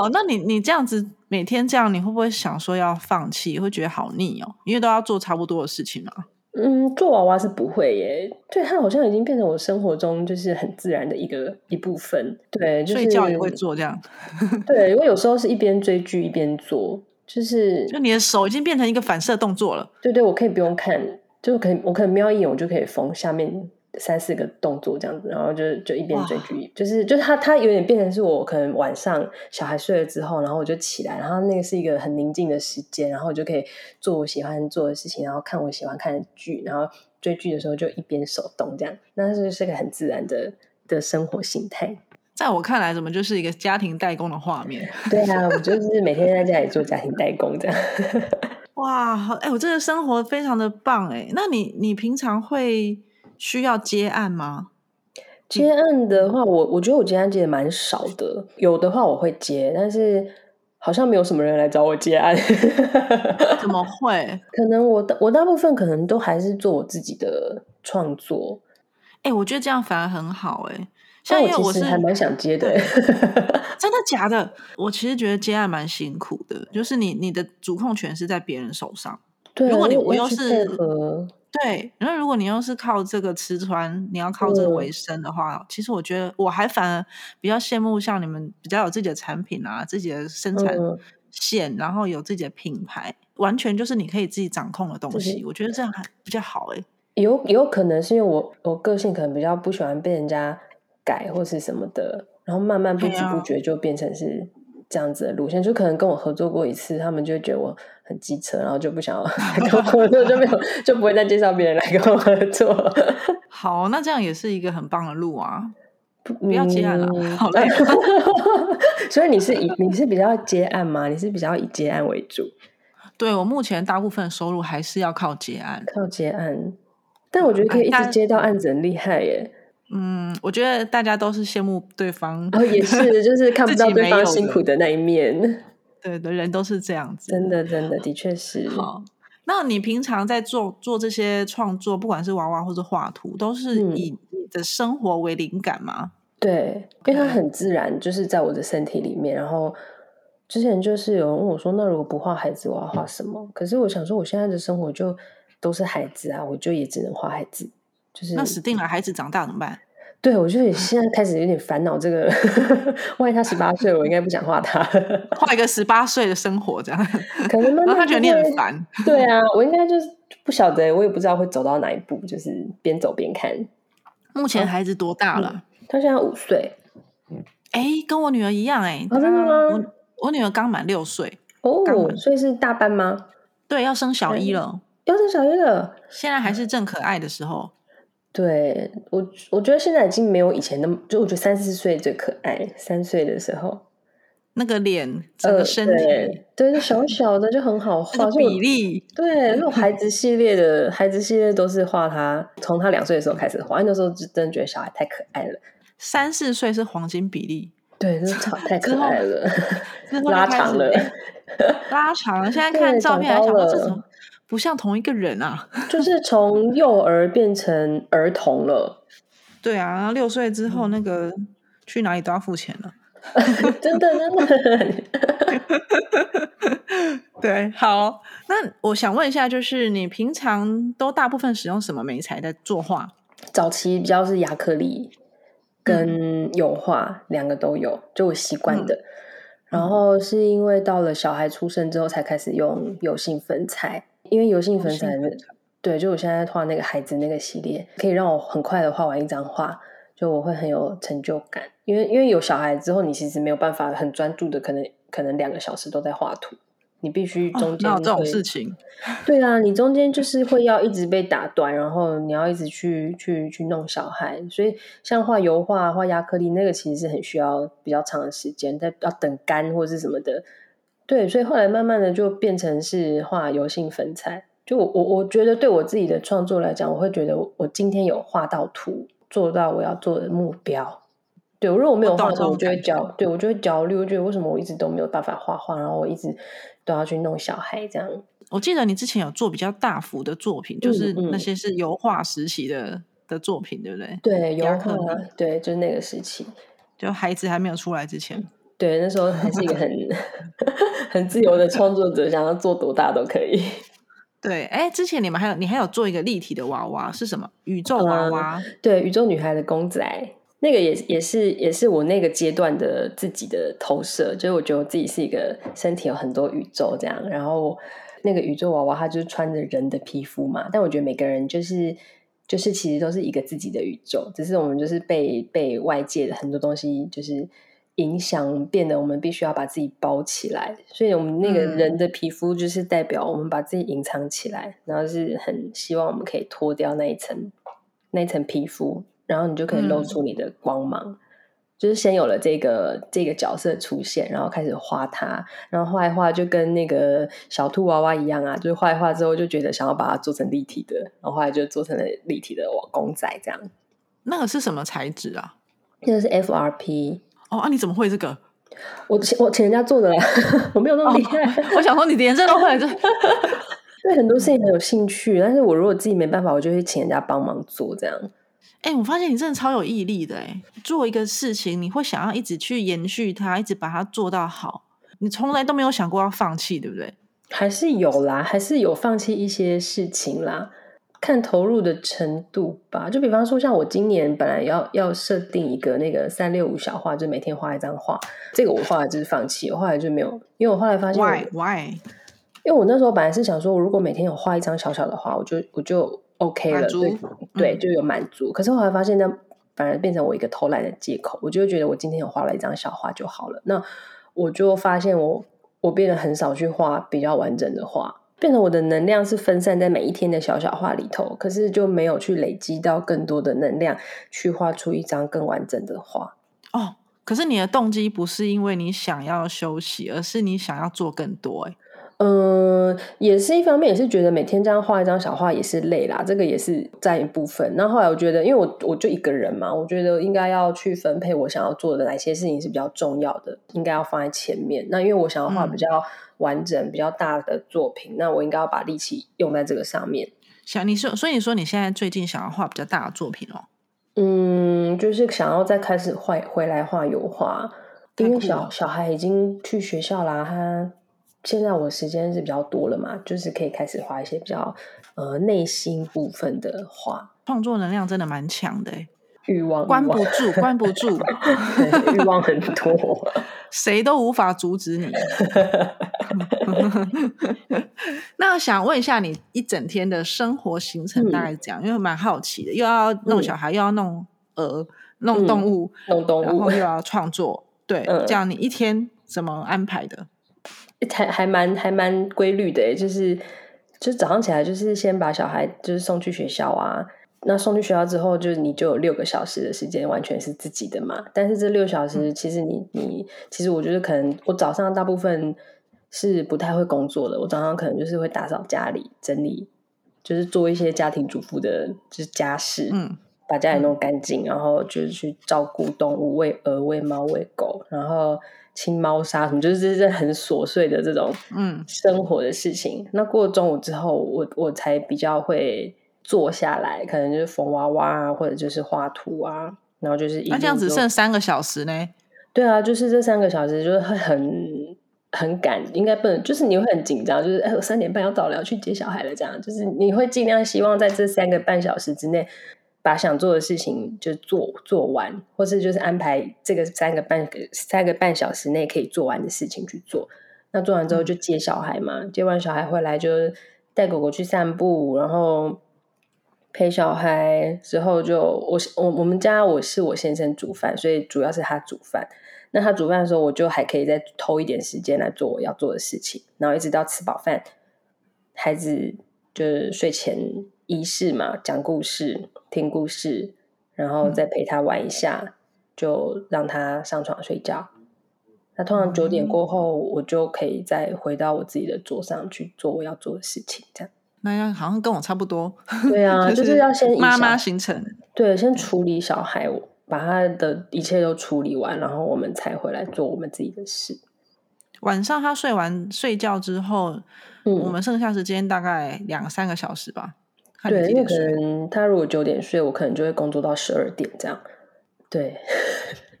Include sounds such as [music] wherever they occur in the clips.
对，好，那你你这样子每天这样，你会不会想说要放弃？会觉得好腻哦，因为都要做差不多的事情嘛。嗯，做娃娃是不会耶，对，它好像已经变成我生活中就是很自然的一个一部分。对，就是睡觉也会做这样。[laughs] 对，因为有时候是一边追剧一边做，就是就你的手已经变成一个反射动作了。对对，我可以不用看，就可以我可能瞄一眼，我就可以缝下面。三四个动作这样子，然后就就一边追剧，就是就是他他有点变成是我可能晚上小孩睡了之后，然后我就起来，然后那个是一个很宁静的时间，然后我就可以做我喜欢做的事情，然后看我喜欢看的剧，然后追剧的时候就一边手动这样，那是是个很自然的的生活形态。在我看来，怎么就是一个家庭代工的画面？对啊，我就是每天在家里做家庭代工这样。哇，哎，我这个生活非常的棒哎，那你你平常会？需要接案吗？接案的话，我我觉得我接案接的蛮少的。有的话我会接，但是好像没有什么人来找我接案。[laughs] 怎么会？可能我我大部分可能都还是做我自己的创作。哎，我觉得这样反而很好哎。像我其实还蛮想接的，真的假的？我其实觉得接案蛮辛苦的，就是你你的主控权是在别人手上。对，如果你我又是。对，然后如果你又是靠这个吃穿，你要靠这个为生的话，其实我觉得我还反而比较羡慕像你们比较有自己的产品啊，自己的生产线，然后有自己的品牌，完全就是你可以自己掌控的东西。我觉得这样还比较好哎。有有可能是因为我我个性可能比较不喜欢被人家改或是什么的，然后慢慢不知不觉就变成是。这样子的路线，就可能跟我合作过一次，他们就觉得我很机车，然后就不想要 [laughs] 跟我合作，就没有就不会再介绍别人来跟我合作。[laughs] 好，那这样也是一个很棒的路啊！不要接案了，好累。[laughs] 所以你是以你是比较接案吗？你是比较以接案为主？对我目前大部分收入还是要靠接案，靠接案。但我觉得可以一直接到案子很厉害耶。嗯，我觉得大家都是羡慕对方，哦，也是，[laughs] 就是看不到对方辛苦的那一面。[laughs] 对的，人都是这样子，真的，真的，的确是。好，那你平常在做做这些创作，不管是娃娃或者画图，都是以你的生活为灵感吗？对，因为它很自然，就是在我的身体里面。然后之前就是有人问我说：“那如果不画孩子，我要画什么？”可是我想说，我现在的生活就都是孩子啊，我就也只能画孩子。就是那死定了，孩子长大怎么办？对，我就现在开始有点烦恼。这个 [laughs] 万一他十八岁，我应该不想画他，[laughs] 画一个十八岁的生活这样。可能 [laughs] 他觉得你很烦。对啊，我应该就是不晓得，我也不知道会走到哪一步，就是边走边看。目前孩子多大了？他现在五岁。哎，跟我女儿一样哎。真的吗？我我女儿刚满六岁哦，所以是大班吗？对，要升小一了。要升小一了。现在还是正可爱的时候。对我，我觉得现在已经没有以前那么，就我觉得三四岁最可爱，三岁的时候那个脸，整个身体，对，就小小的就很好 [laughs] 画，比例，对，那种孩子系列的孩子系列都是画他，从他两岁的时候开始画，那时候就真的觉得小孩太可爱了。三四岁是黄金比例，对，真的 [laughs] 太可爱了，拉长了，拉长了。现在 [laughs] 看照片，还想这种。不像同一个人啊，[laughs] [laughs] 就是从幼儿变成儿童了。对啊，然后六岁之后，那个去哪里都要付钱了。[laughs] 真的，真的。对，好，那我想问一下，就是你平常都大部分使用什么媒材在作画？早期比较是亚克力跟油画两个都有，就我习惯的。然后是因为到了小孩出生之后，才开始用油性粉彩。因为油性粉彩，对，就我现在画那个孩子那个系列，可以让我很快的画完一张画，就我会很有成就感。因为因为有小孩之后，你其实没有办法很专注的，可能可能两个小时都在画图，你必须中间这种事情。[laughs] 对啊，你中间就是会要一直被打断，然后你要一直去去去弄小孩，所以像画油画、画亚克力那个，其实是很需要比较长的时间，在要等干或是什么的。对，所以后来慢慢的就变成是画油性粉彩。就我我我觉得对我自己的创作来讲，我会觉得我今天有画到图，做到我要做的目标。对，如果我没有画图，我就会焦，对我就会焦虑，我觉得为什么我一直都没有办法画画，然后我一直都要去弄小孩这样。我记得你之前有做比较大幅的作品，就是那些是油画时期的的作品，对不对？对，油画，对，就是那个时期，就孩子还没有出来之前。对，那时候还是一个很 [laughs] 很自由的创作者，想要做多大都可以。[laughs] 对，哎，之前你们还有你还有做一个立体的娃娃是什么？宇宙娃娃？对，宇宙女孩的公仔，那个也也是也是我那个阶段的自己的投射，就是我觉得我自己是一个身体有很多宇宙这样，然后那个宇宙娃娃它就是穿着人的皮肤嘛，但我觉得每个人就是就是其实都是一个自己的宇宙，只是我们就是被被外界的很多东西就是。影响变得我们必须要把自己包起来，所以我们那个人的皮肤就是代表我们把自己隐藏起来，然后是很希望我们可以脱掉那一层那一层皮肤，然后你就可以露出你的光芒。就是先有了这个这个角色出现，然后开始画它，然后画一画就跟那个小兔娃娃一样啊，就是画一画之后就觉得想要把它做成立体的，然后后来就做成了立体的公仔这样。那个是什么材质啊？那个是 FRP。哦啊！你怎么会这个？我请我请人家做的啦，[laughs] 我没有那么厉害。我想说你连这都会，[laughs] 就对很多事情很有兴趣。但是我如果自己没办法，我就会请人家帮忙做这样。哎，我发现你真的超有毅力的哎！做一个事情，你会想要一直去延续它，一直把它做到好。你从来都没有想过要放弃，对不对？还是有啦，还是有放弃一些事情啦。看投入的程度吧，就比方说，像我今年本来要要设定一个那个三六五小画，就每天画一张画，这个我后来就是放弃，我后来就没有，因为我后来发现，why why？因为我那时候本来是想说，我如果每天有画一张小小的画，我就我就 OK 了，对对，就有满足。可是后来发现，那反而变成我一个偷懒的借口，我就觉得我今天有画了一张小画就好了。那我就发现，我我变得很少去画比较完整的画。变成我的能量是分散在每一天的小小画里头，可是就没有去累积到更多的能量，去画出一张更完整的画。哦，可是你的动机不是因为你想要休息，而是你想要做更多。哎，嗯，也是一方面，也是觉得每天这样画一张小画也是累啦，这个也是占一部分。那后来我觉得，因为我我就一个人嘛，我觉得应该要去分配我想要做的哪些事情是比较重要的，应该要放在前面。那因为我想要画比较。完整比较大的作品，那我应该要把力气用在这个上面。想你说，所以你说你现在最近想要画比较大的作品哦？嗯，就是想要再开始画回来画油画，因为小小孩已经去学校啦，他现在我时间是比较多了嘛，就是可以开始画一些比较呃内心部分的画。创作能量真的蛮强的，欲望关不住，关不住，[laughs] 欲望很多。[laughs] 谁都无法阻止你。[laughs] 那想问一下，你一整天的生活行程大概怎样？因为蛮好奇的，又要弄小孩，又要弄鹅，弄动物，弄动物，然后又要创作，对，这样你一天怎么安排的？还还蛮还蛮规律的，就是就是早上起来，就是先把小孩就是送去学校啊。那送去学校之后，就是你就有六个小时的时间，完全是自己的嘛。但是这六小时，其实你你其实我觉得可能我早上大部分是不太会工作的。我早上可能就是会打扫家里、整理，就是做一些家庭主妇的，就是家事，嗯，把家里弄干净，然后就是去照顾动物，喂鹅、喂猫、喂狗，然后清猫砂什么，就是这些很琐碎的这种嗯生活的事情。那过了中午之后，我我才比较会。坐下来，可能就是缝娃娃啊，或者就是画图啊，然后就是那这样子剩三个小时呢？对啊，就是这三个小时就是会很很赶，应该不能，就是你会很紧张，就是哎，我三点半要到了，要去接小孩了，这样就是你会尽量希望在这三个半小时之内把想做的事情就做做完，或是就是安排这个三个半三个半小时内可以做完的事情去做。那做完之后就接小孩嘛，接完小孩回来就带狗狗去散步，然后。陪小孩之后，就我我我们家我是我先生煮饭，所以主要是他煮饭。那他煮饭的时候，我就还可以再偷一点时间来做我要做的事情，然后一直到吃饱饭，孩子就是睡前仪式嘛，讲故事、听故事，然后再陪他玩一下，就让他上床睡觉。那通常九点过后，我就可以再回到我自己的桌上去做我要做的事情，这样。那样好像跟我差不多。对啊，[laughs] 就是要先妈妈行程。对，先处理小孩，把他的一切都处理完，然后我们才回来做我们自己的事。晚上他睡完睡觉之后，嗯，我们剩下时间大概两三个小时吧。对，因为可能他如果九点睡，我可能就会工作到十二点这样。对，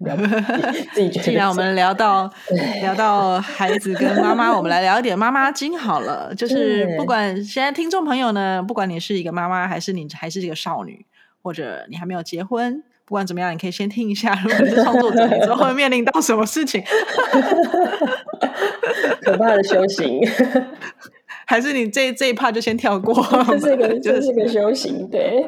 [laughs] [laughs] 自己觉得。既然我们聊到聊到孩子跟妈妈，我们来聊一点妈妈经好了。就 [laughs] 是不管现在听众朋友呢，不管你是一个妈妈，还是你还是一个少女，或者你还没有结婚，不管怎么样，你可以先听一下。如果你是创作者，你之后会面临到什么事情？可怕的修行。还是你这这一趴就先跳过，这个就是个修行。对，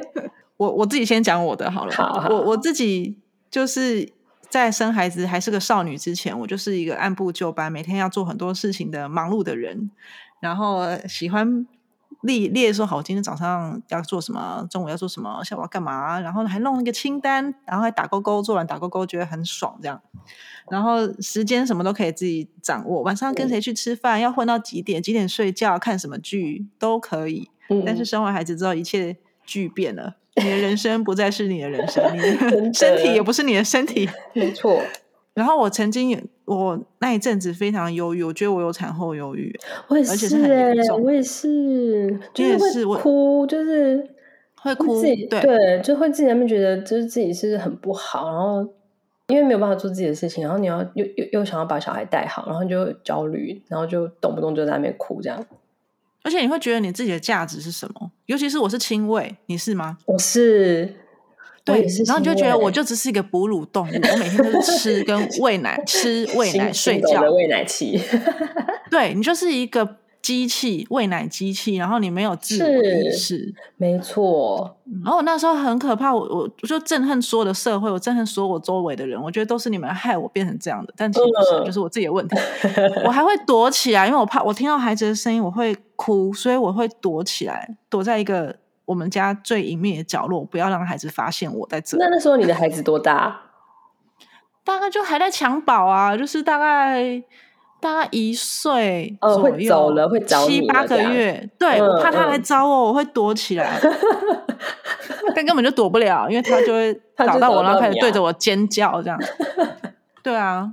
我我自己先讲我的好了。好，我我自己就是在生孩子还是个少女之前，我就是一个按部就班，每天要做很多事情的忙碌的人。然后喜欢列列说好，今天早上要做什么，中午要做什么，下午要干嘛，然后还弄一个清单，然后还打勾勾，做完打勾勾，觉得很爽这样。然后时间什么都可以自己掌握，晚上跟谁去吃饭，要混到几点，几点睡觉，看什么剧都可以。但是生完孩子之后，一切巨变了，你的人生不再是你的人生，你的 [laughs] 身体也不是你的身体。[laughs] 没错。然后我曾经，我那一阵子非常忧郁，我觉得我有产后忧郁，我也是，我也是，就是会哭，就是会哭，对对，就会自己那边觉得，就是自己是很不好，然后。因为没有办法做自己的事情，然后你要又又又想要把小孩带好，然后就焦虑，然后就动不动就在那边哭这样。而且你会觉得你自己的价值是什么？尤其是我是亲喂，你是吗？我是，对，然后你就觉得我就只是一个哺乳动物，我每天都是吃跟喂奶，[laughs] 吃喂奶睡觉喂奶期。对你就是一个。机器喂奶机器，然后你没有自我意识，没错。然后我那时候很可怕，我我我就憎恨所有的社会，我憎恨所有我周围的人，我觉得都是你们害我变成这样的。但其实不是，就是我自己的问题。[laughs] 我还会躲起来，因为我怕我听到孩子的声音我会哭，所以我会躲起来，躲在一个我们家最隐秘的角落，不要让孩子发现我在这。那那时候你的孩子多大？大概就还在襁褓啊，就是大概。大概一岁左右，走了会找七八个月，对我怕他来找我，我会躲起来，但根本就躲不了，因为他就会 [laughs] 找到我，然后开始对着我尖叫，这样。[laughs] 对啊，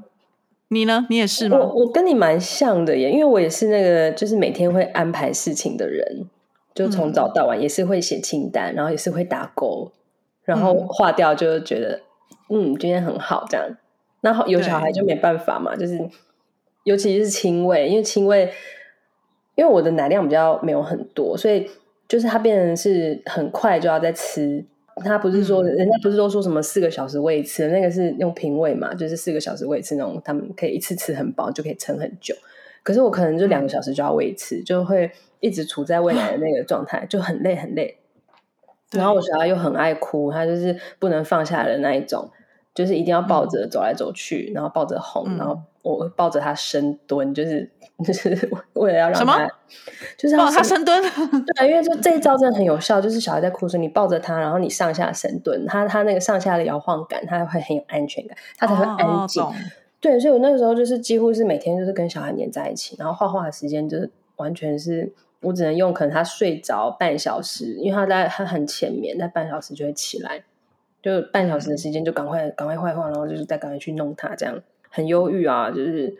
你呢？你也是吗？我我跟你蛮像的耶，因为我也是那个，就是每天会安排事情的人，就从早到晚也是会写清单，然后也是会打勾，然后划掉，就觉得嗯，今天很好这样。那有小孩就没办法嘛，就是。尤其是亲喂，因为亲喂，因为我的奶量比较没有很多，所以就是它变成是很快就要再吃。它不是说人家不是都说什么四个小时喂一次，那个是用平喂嘛，就是四个小时喂一次那种，他们可以一次吃很饱，就可以撑很久。可是我可能就两个小时就要喂一次，就会一直处在喂奶的那个状态，就很累很累。然后我小孩又很爱哭，他就是不能放下的那一种，就是一定要抱着走来走去，然后抱着哄，然后。我抱着他深蹲，就是就是为了要让他，就是抱他深蹲。对，因为就这一招真的很有效。就是小孩在哭时，你抱着他，然后你上下深蹲，他他那个上下的摇晃感，他会很有安全感，他才会安静。对，所以我那个时候就是几乎是每天就是跟小孩黏在一起，然后画画的时间就是完全是我只能用可能他睡着半小时，因为他在他很浅眠，在半小时就会起来，就半小时的时间就赶快赶快画画，然后就是再赶快去弄他这样。很忧郁啊，就是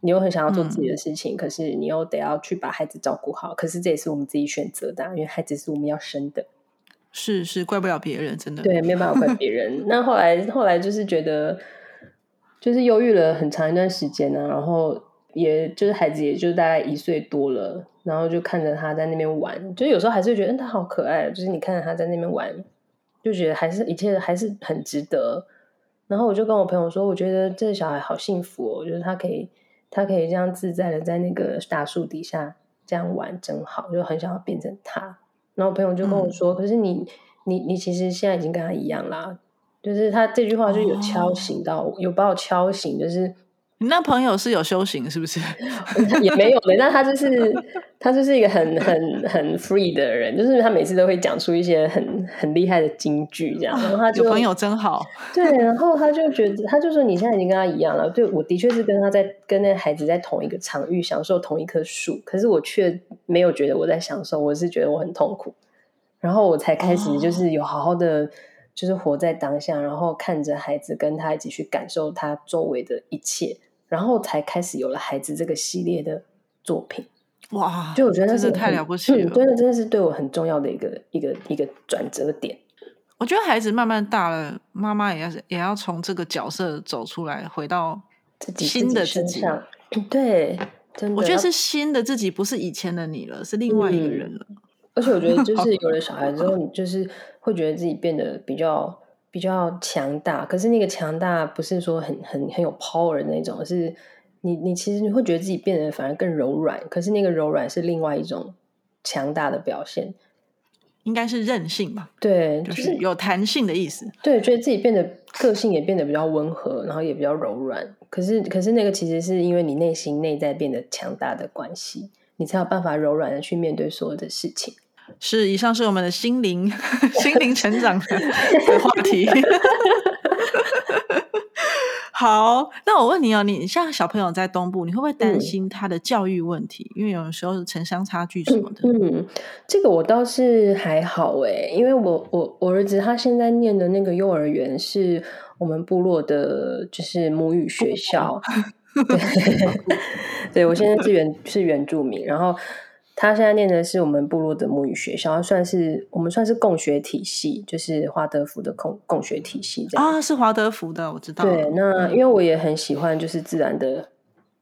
你又很想要做自己的事情，可是你又得要去把孩子照顾好。可是这也是我们自己选择的，因为孩子是我们要生的。是是，怪不了别人，真的对，没有办法怪别人。那后来后来就是觉得，就是忧郁了很长一段时间呢。然后也就是孩子，也就大概一岁多了，然后就看着他在那边玩，就有时候还是觉得，嗯，他好可爱。就是你看着他在那边玩，就觉得还是一切还是很值得。然后我就跟我朋友说，我觉得这个小孩好幸福哦，我觉得他可以，他可以这样自在的在那个大树底下这样玩，真好，就很想要变成他。然后我朋友就跟我说，可是你，你，你其实现在已经跟他一样啦，就是他这句话就有敲醒到，有把我敲醒，就是。你那朋友是有修行是不是？[laughs] 也没有的，那他就是他就是一个很很很 free 的人，就是他每次都会讲出一些很很厉害的金句，这样。然后他就朋友真好。对，然后他就觉得，他就说你现在已经跟他一样了。对，我的确是跟他在跟那孩子在同一个场域享受同一棵树，可是我却没有觉得我在享受，我是觉得我很痛苦。然后我才开始就是有好好的就是活在当下，然后看着孩子跟他一起去感受他周围的一切。然后才开始有了孩子这个系列的作品，哇！就我觉得那是太了不起了，真的真的是对我很重要的一个一个一个转折点。我觉得孩子慢慢大了，妈妈也要也要从这个角色走出来，回到自己新的自自己。上。[clears throat] 对，真的，我觉得是新的自己，不是以前的你了，是另外一个人了。而且我觉得，就是 [laughs] 有了小孩之后，你就是会觉得自己变得比较比较强大。可是那个强大不是说很很很有 power 的那种，是你你其实你会觉得自己变得反而更柔软。可是那个柔软是另外一种强大的表现。应该是韧性吧？对，就是有弹性的意思。对，觉得自己变得个性也变得比较温和，然后也比较柔软。可是，可是那个其实是因为你内心内在变得强大的关系，你才有办法柔软的去面对所有的事情。是，以上是我们的心灵心灵成长的话题。[laughs] 好，那我问你哦，你像小朋友在东部，你会不会担心他的教育问题？因为有时候是城乡差距什么的。嗯，这个我倒是还好诶，因为我我我儿子他现在念的那个幼儿园是我们部落的，就是母语学校。[laughs] 对，[laughs] 对我现在是原是原住民，然后。他现在念的是我们部落的母语学校，算是我们算是共学体系，就是华德福的共共学体系这样啊，是华德福的，我知道。对，那因为我也很喜欢就是自然的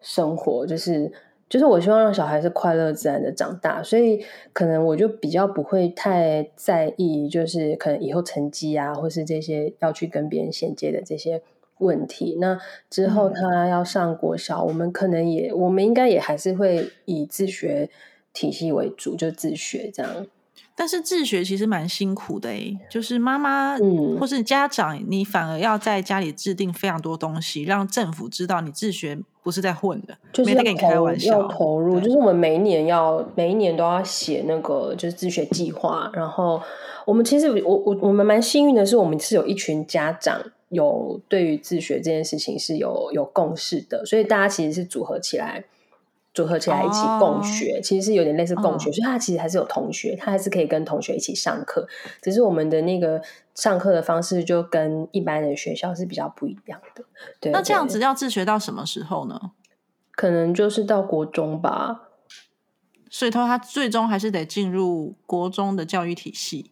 生活，就是就是我希望让小孩是快乐自然的长大，所以可能我就比较不会太在意，就是可能以后成绩啊，或是这些要去跟别人衔接的这些问题。那之后他要上国小，我们可能也，我们应该也还是会以自学。体系为主，就自学这样。但是自学其实蛮辛苦的诶，就是妈妈，嗯，或是家长，你反而要在家里制定非常多东西，让政府知道你自学不是在混的，就是跟你开玩笑。要投入，就是我们每一年要每一年都要写那个就是自学计划。然后我们其实我我我们蛮幸运的是，我们是有一群家长有对于自学这件事情是有有共识的，所以大家其实是组合起来。组合起来一起共学，其实是有点类似共学，所以他其实还是有同学，他还是可以跟同学一起上课。只是我们的那个上课的方式就跟一般的学校是比较不一样的。对，那这样子要自学到什么时候呢？可能就是到国中吧。所以，他他最终还是得进入国中的教育体系。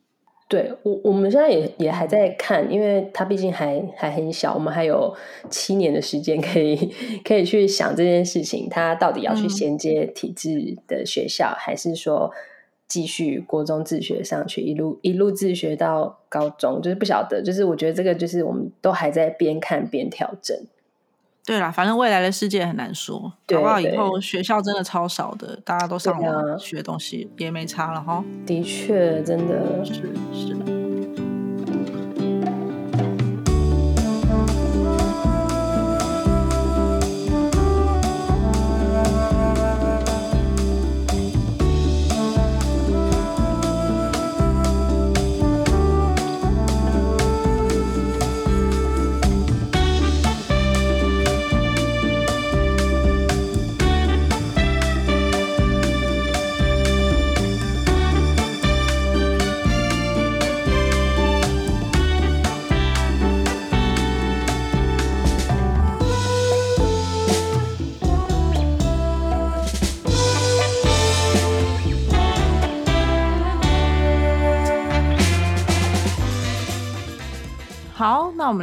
对我，我们现在也也还在看，因为他毕竟还还很小，我们还有七年的时间可以可以去想这件事情，他到底要去衔接体制的学校，还是说继续国中自学上去，一路一路自学到高中，就是不晓得，就是我觉得这个就是我们都还在边看边调整。对啦，反正未来的世界很难说，搞不好以后学校真的超少的，大家都上网学东西也没差了哈。的确，真的是是。那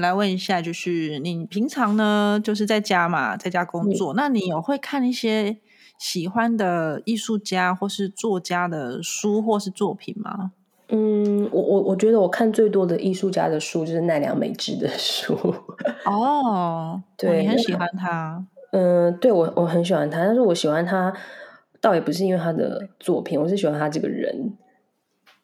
来问一下，就是你平常呢，就是在家嘛，在家工作，那你有会看一些喜欢的艺术家或是作家的书或是作品吗？嗯，我我我觉得我看最多的艺术家的书就是奈良美智的书。[laughs] 哦，对，你很喜欢他？嗯，对我我很喜欢他，但是我喜欢他倒也不是因为他的作品，我是喜欢他这个人。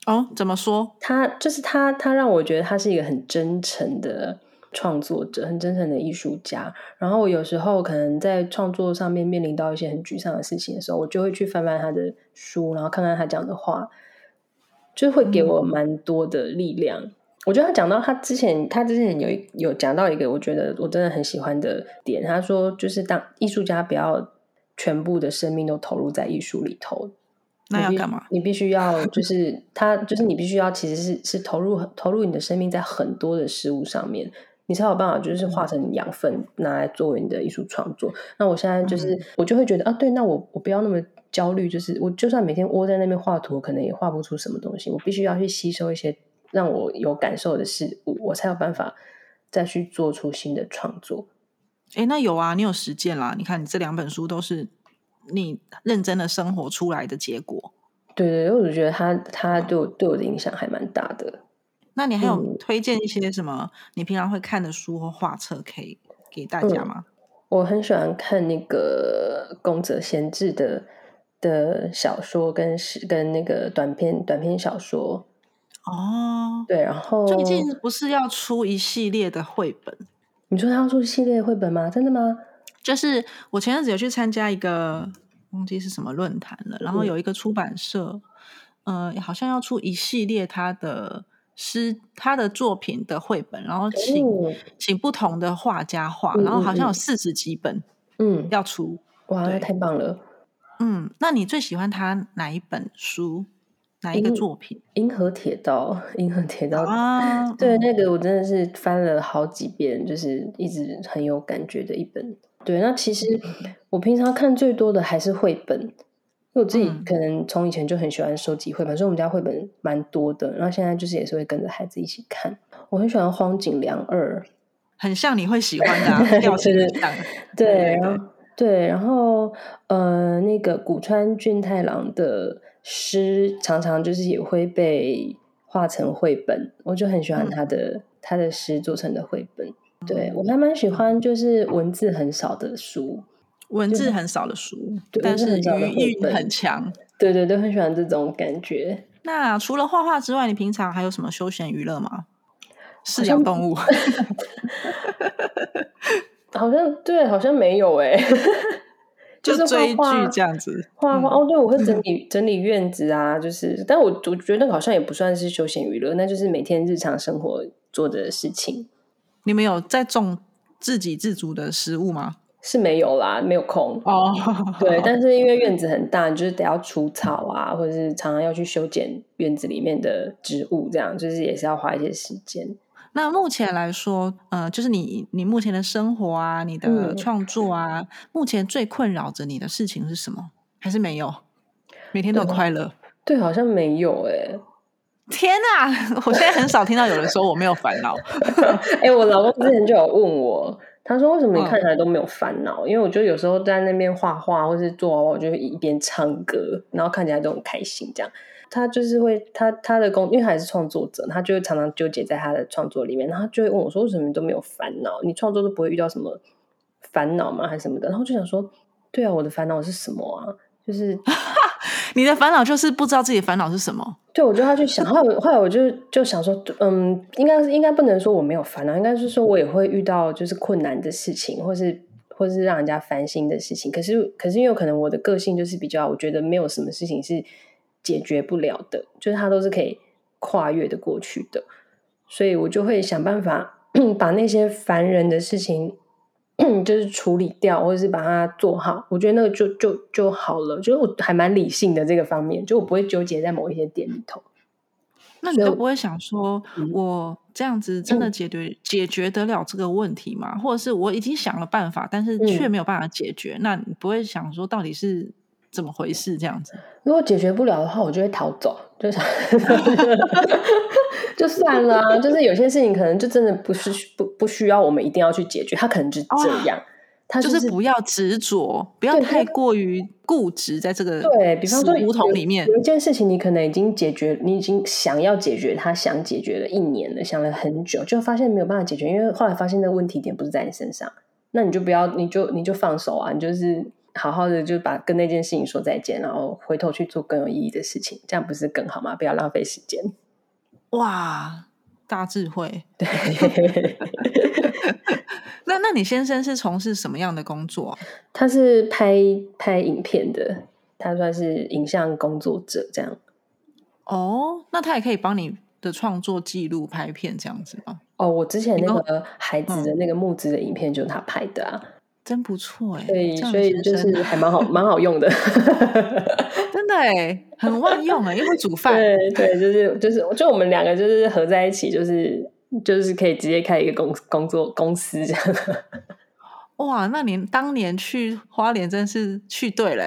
哦，怎么说？他就是他，他让我觉得他是一个很真诚的创作者，很真诚的艺术家。然后我有时候可能在创作上面面临到一些很沮丧的事情的时候，我就会去翻翻他的书，然后看看他讲的话，就会给我蛮多的力量。我觉得他讲到他之前，他之前有有讲到一个我觉得我真的很喜欢的点，他说就是当艺术家不要全部的生命都投入在艺术里头。那要干嘛？你必须要就是他，[laughs] 就是你必须要其实是是投入投入你的生命在很多的事物上面，你才有办法就是化成养分拿来作为你的艺术创作。那我现在就是我就会觉得啊，对，那我我不要那么焦虑，就是我就算每天窝在那边画图，可能也画不出什么东西。我必须要去吸收一些让我有感受的事物，我才有办法再去做出新的创作。哎，那有啊，你有实践啦。你看，你这两本书都是你认真的生活出来的结果。对对，因为我觉得他他对我对我的影响还蛮大的。那你还有推荐一些什么你平常会看的书或画册可以给大家吗？我很喜欢看那个宫泽贤治的的小说，跟是跟那个短篇短篇小说。哦，对，然后最近不是要出一系列的绘本？你说他要出系列绘本吗？真的吗？就是我前阵子有去参加一个忘记是什么论坛了，然后有一个出版社，呃，好像要出一系列他的。诗他的作品的绘本，然后请请不同的画家画，然后好像有四十几本，嗯，要出，哇，太棒了，嗯，那你最喜欢他哪一本书，哪一个作品？《银河铁道》，《银河铁道》啊，对，那个我真的是翻了好几遍，就是一直很有感觉的一本。对，那其实我平常看最多的还是绘本。因为我自己可能从以前就很喜欢收集绘本，所以我们家绘本蛮多的。然后现在就是也是会跟着孩子一起看。我很喜欢荒井良二，很像你会喜欢的 [laughs] 调性像。对，然后对，然后呃，那个古川俊太郎的诗常常就是也会被画成绘本，我就很喜欢他的他的诗做成的绘本。对我还蛮喜欢，就是文字很少的书。文字很少的书，但是语韵很强。对对对，很喜欢这种感觉。那除了画画之外，你平常还有什么休闲娱乐吗？饲养动物？[laughs] 好像对，好像没有哎。[laughs] 就是追剧这样子，画画哦。对，我会整 [laughs] 理整理院子啊，就是，但我我觉得那个好像也不算是休闲娱乐，那就是每天日常生活做的事情。你们有在种自给自足的食物吗？是没有啦，没有空哦。对，[laughs] 但是因为院子很大，就是得要除草啊，或者是常常要去修剪院子里面的植物，这样就是也是要花一些时间。那目前来说，呃，就是你你目前的生活啊，你的创作啊，目前最困扰着你的事情是什么？还是没有？每天都快乐？对，好像没有哎。天哪！我现在很少听到有人说我没有烦恼。[laughs] 哎，我老公之前就有问我。他说：“为什么你看起来都没有烦恼？因为我觉得有时候在那边画画或是做娃娃，我就一边唱歌，然后看起来都很开心。这样，他就是会他他的工，因为他是创作者，他就会常常纠结在他的创作里面，然后就会问我说：为什么都没有烦恼？你创作都不会遇到什么烦恼吗？还是什么的？然后就想说：对啊，我的烦恼是什么啊？就是。” [laughs] 你的烦恼就是不知道自己的烦恼是什么。对，我就要去想，后来后来我就就想说，嗯，应该是应该不能说我没有烦恼，应该是说我也会遇到就是困难的事情，或是或是让人家烦心的事情。可是可是因为可能我的个性就是比较，我觉得没有什么事情是解决不了的，就是它都是可以跨越的过去的，所以我就会想办法 [clears throat] 把那些烦人的事情。[clears throat] 就是处理掉，或者是把它做好，我觉得那个就就就好了。就是我还蛮理性的这个方面，就我不会纠结在某一些点里头。那你都不会想说，我这样子真的解决解决得了这个问题吗？或者是我已经想了办法，但是却没有办法解决？那你不会想说，到底是怎么回事？这样子，如果解决不了的话，我就会逃走，就想。[laughs] 就算了，就是有些事情可能就真的不是不不需要我们一定要去解决，他可能就这样，他就是不要执着，不要太过于固执在这个对比方说胡同里面有一件事情，你可能已经解决，你已经想要解决，他想解决了一年了，想了很久，就发现没有办法解决，因为后来发现那个问题点不是在你身上，那你就不要，你就你就放手啊，你就是好好的就把跟那件事情说再见，然后回头去做更有意义的事情，这样不是更好吗？不要浪费时间。哇，大智慧！对，那那你先生是从事什么样的工作？[laughs] 他是拍拍影片的，他算是影像工作者这样。哦，那他也可以帮你的创作记录拍片这样子吗？哦，我之前那个孩子的那个木质的影片就是他拍的啊。真不错哎，所以所以就是还蛮好蛮好用的，[laughs] 真的哎，很万用哎，又会煮饭，对对，就是就是就我们两个就是合在一起，就是就是可以直接开一个公工作公司这样。[laughs] 哇，那你当年去花莲真是去对了。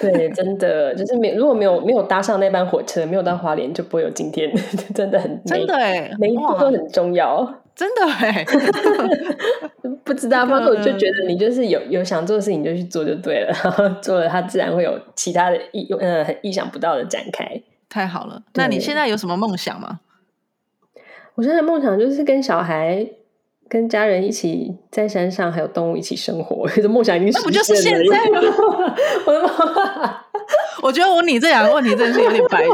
对，真的就是没如果没有没有搭上那班火车，没有到花莲，就不会有今天。[laughs] 真的很真的哎，每一步都很重要。真的哎，[laughs] 不知道，反正我就觉得你就是有有想做的事情就去做就对了，[laughs] 然后做了，它自然会有其他的意呃很意想不到的展开。太好了，那你现在有什么梦想吗？我现在梦想就是跟小孩。跟家人一起在山上，还有动物一起生活，[laughs] 这梦想已经那不就是现在吗？我的妈！我觉得我你这两个问题真的是有点白痴。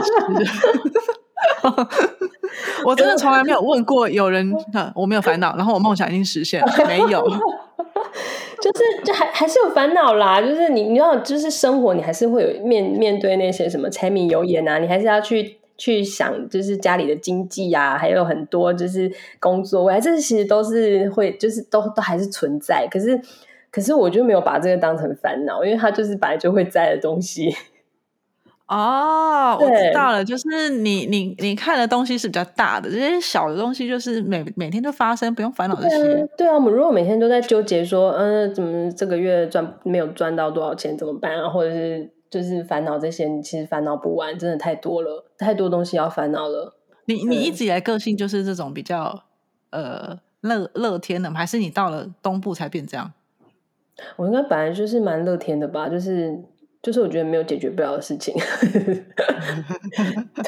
[laughs] 我真的从来没有问过有人，[laughs] 我没有烦恼，然后我梦想已经实现了，没有。[laughs] 就是就还还是有烦恼啦，就是你你要就是生活，你还是会有面面对那些什么柴米油盐啊，你还是要去。去想就是家里的经济啊，还有很多就是工作未来，这其实都是会，就是都都还是存在。可是，可是我就没有把这个当成烦恼，因为它就是本来就会在的东西。哦，我知道了，就是你你你看的东西是比较大的，这些小的东西就是每每天都发生，不用烦恼这些。对啊，我们如果每天都在纠结说，嗯，怎么这个月赚没有赚到多少钱，怎么办啊？或者是。就是烦恼这些，你其实烦恼不完，真的太多了，太多东西要烦恼了。你你一直以来个性就是这种比较呃乐乐天的，还是你到了东部才变这样？我应该本来就是蛮乐天的吧，就是就是我觉得没有解决不了的事情。[laughs]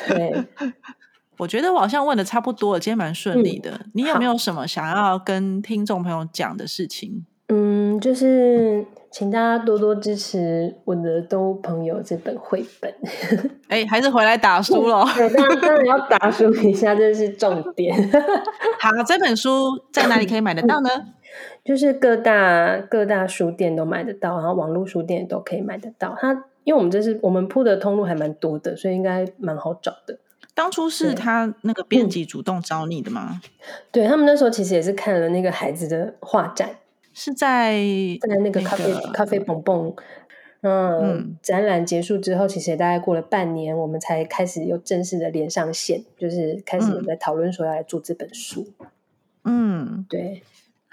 对，[laughs] 我觉得我好像问的差不多了，今天蛮顺利的。你有没有什么想要跟听众朋友讲的事情？嗯，就是。请大家多多支持我的动物朋友这本绘本。[laughs] 哎，还是回来打书了。当然，当然要打书一下，这是重点。好，这本书在哪里可以买得到呢？就是各大各大书店都买得到，然后网络书店都可以买得到。它因为我们这是我们铺的通路还蛮多的，所以应该蛮好找的。当初是他那个编辑主动找你的吗？对他们那时候其实也是看了那个孩子的画展。是在在那个咖啡咖啡蹦蹦，嗯，展览结束之后，其实也大概过了半年，我们才开始有正式的连上线，就是开始在讨论说要来做这本书。嗯，对。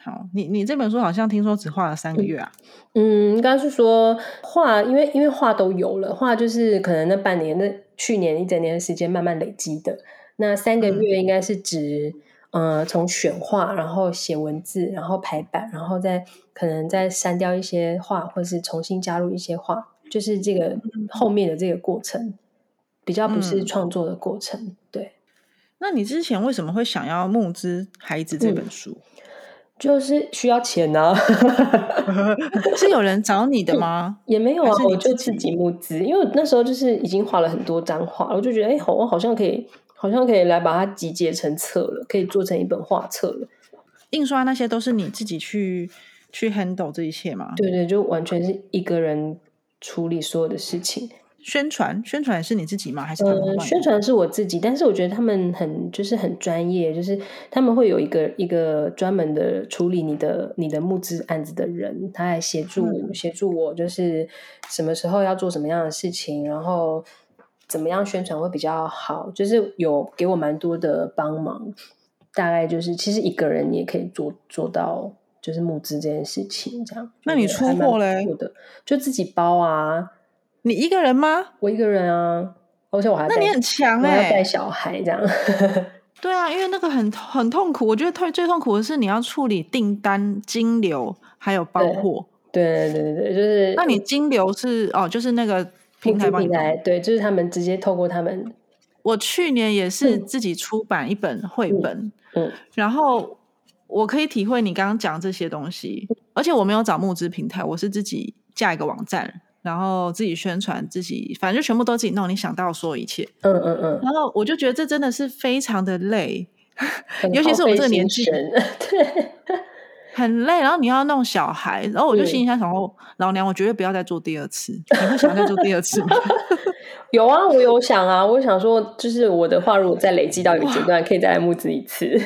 好，你你这本书好像听说只画了三个月啊？嗯，应该是说画，因为因为画都有了，画就是可能那半年、那去年一整年的时间慢慢累积的，那三个月应该是指。呃，从选画，然后写文字，然后排版，然后再可能再删掉一些画，或是重新加入一些画，就是这个后面的这个过程，比较不是创作的过程。对，那你之前为什么会想要募资《孩子》这本书？就是需要钱呢？[laughs] 是有人找你的吗？[laughs] 也没有啊，我就自己募资，因为那时候就是已经画了很多张画，我就觉得，哎，好，我好像可以。好像可以来把它集结成册了，可以做成一本画册了。印刷那些都是你自己去去 handle 这一切吗？对对，就完全是一个人处理所有的事情。宣传宣传是你自己吗？还是呃，宣传是我自己，但是我觉得他们很就是很专业，就是他们会有一个一个专门的处理你的你的募资案子的人，他来协助协助我，就是什么时候要做什么样的事情，然后。怎么样宣传会比较好？就是有给我蛮多的帮忙，大概就是其实一个人也可以做做到，就是募资这件事情这样。那你出货嘞？的就自己包啊？你一个人吗？我一个人啊，而且我还那你很强哎，带小孩这样。[laughs] 对啊，因为那个很很痛苦，我觉得最最痛苦的是你要处理订单、金流还有包货。对对对对，就是那你金流是哦，就是那个。平台平台对，就是他们直接透过他们。我去年也是自己出版一本绘本，嗯，然后我可以体会你刚刚讲这些东西，而且我没有找募资平台，我是自己架一个网站，然后自己宣传，自己反正就全部都自己弄。你想到说一切，嗯嗯嗯，然后我就觉得这真的是非常的累，尤其是我这个年纪，对。很累，然后你要弄小孩，然后我就心里想：说老娘，我绝对不要再做第二次。你会想再做第二次吗？[laughs] 有啊，我有想啊，我想说，就是我的话，如果再累积到一个阶段，可以再来募资一次。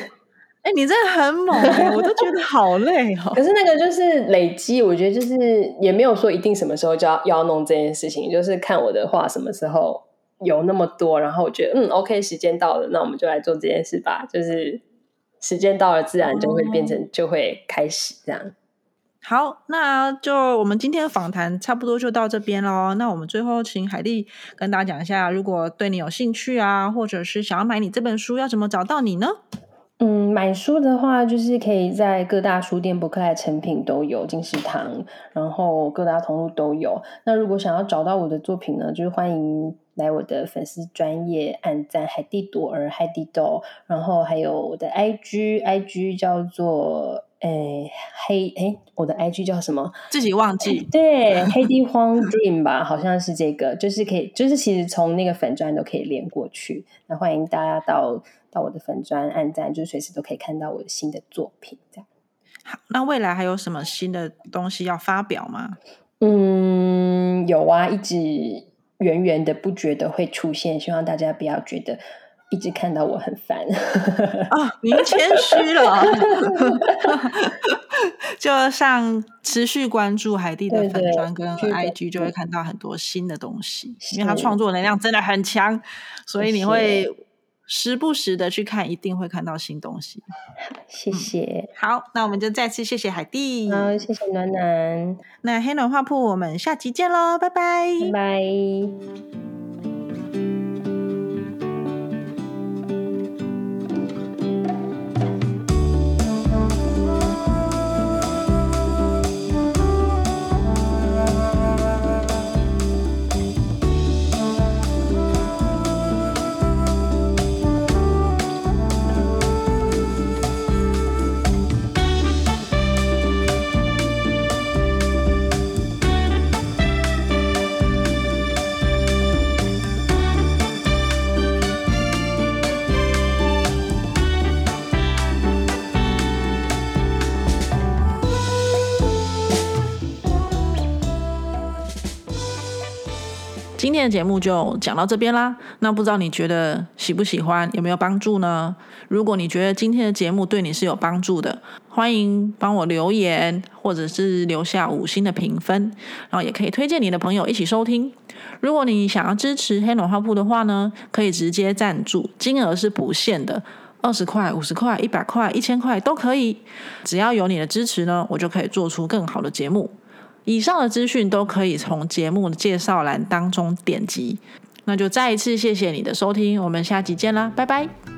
哎，你真的很猛，我都觉得好累哦。可是那个就是累积，我觉得就是也没有说一定什么时候就要要弄这件事情，就是看我的话什么时候有那么多，然后我觉得嗯，OK，时间到了，那我们就来做这件事吧，就是。时间到了，自然就会变成，就会开始这样。好，那就我们今天的访谈差不多就到这边喽。那我们最后请海蒂跟大家讲一下，如果对你有兴趣啊，或者是想要买你这本书，要怎么找到你呢？嗯，买书的话，就是可以在各大书店、博客来、成品都有，金石堂，然后各大通路都有。那如果想要找到我的作品呢，就是欢迎来我的粉丝专业按赞海蒂朵儿海蒂豆，然后还有我的 IG，IG 叫做诶黑诶，我的 IG 叫什么？自己忘记？[laughs] 对，黑地荒 Dream 吧，好像是这个，就是可以，就是其实从那个粉钻都可以连过去。那欢迎大家到。到我的粉砖按赞，就是随时都可以看到我的新的作品。这样好，那未来还有什么新的东西要发表吗？嗯，有啊，一直源源的不觉得会出现，希望大家不要觉得一直看到我很烦啊。[laughs] 您谦虚了，[laughs] 就像持续关注海蒂的粉砖跟 IG，就会看到很多新的东西，因为他创作能量真的很强，所以你会。时不时的去看，一定会看到新东西。[laughs] 谢谢。好，那我们就再次谢谢海蒂。好，谢谢暖暖。那黑暖画铺，我们下期见喽，拜拜。拜拜。今天的节目就讲到这边啦。那不知道你觉得喜不喜欢，有没有帮助呢？如果你觉得今天的节目对你是有帮助的，欢迎帮我留言，或者是留下五星的评分，然后也可以推荐你的朋友一起收听。如果你想要支持黑暖花铺的话呢，可以直接赞助，金额是不限的，二十块、五十块、一百块、一千块都可以。只要有你的支持呢，我就可以做出更好的节目。以上的资讯都可以从节目的介绍栏当中点击。那就再一次谢谢你的收听，我们下集见啦，拜拜。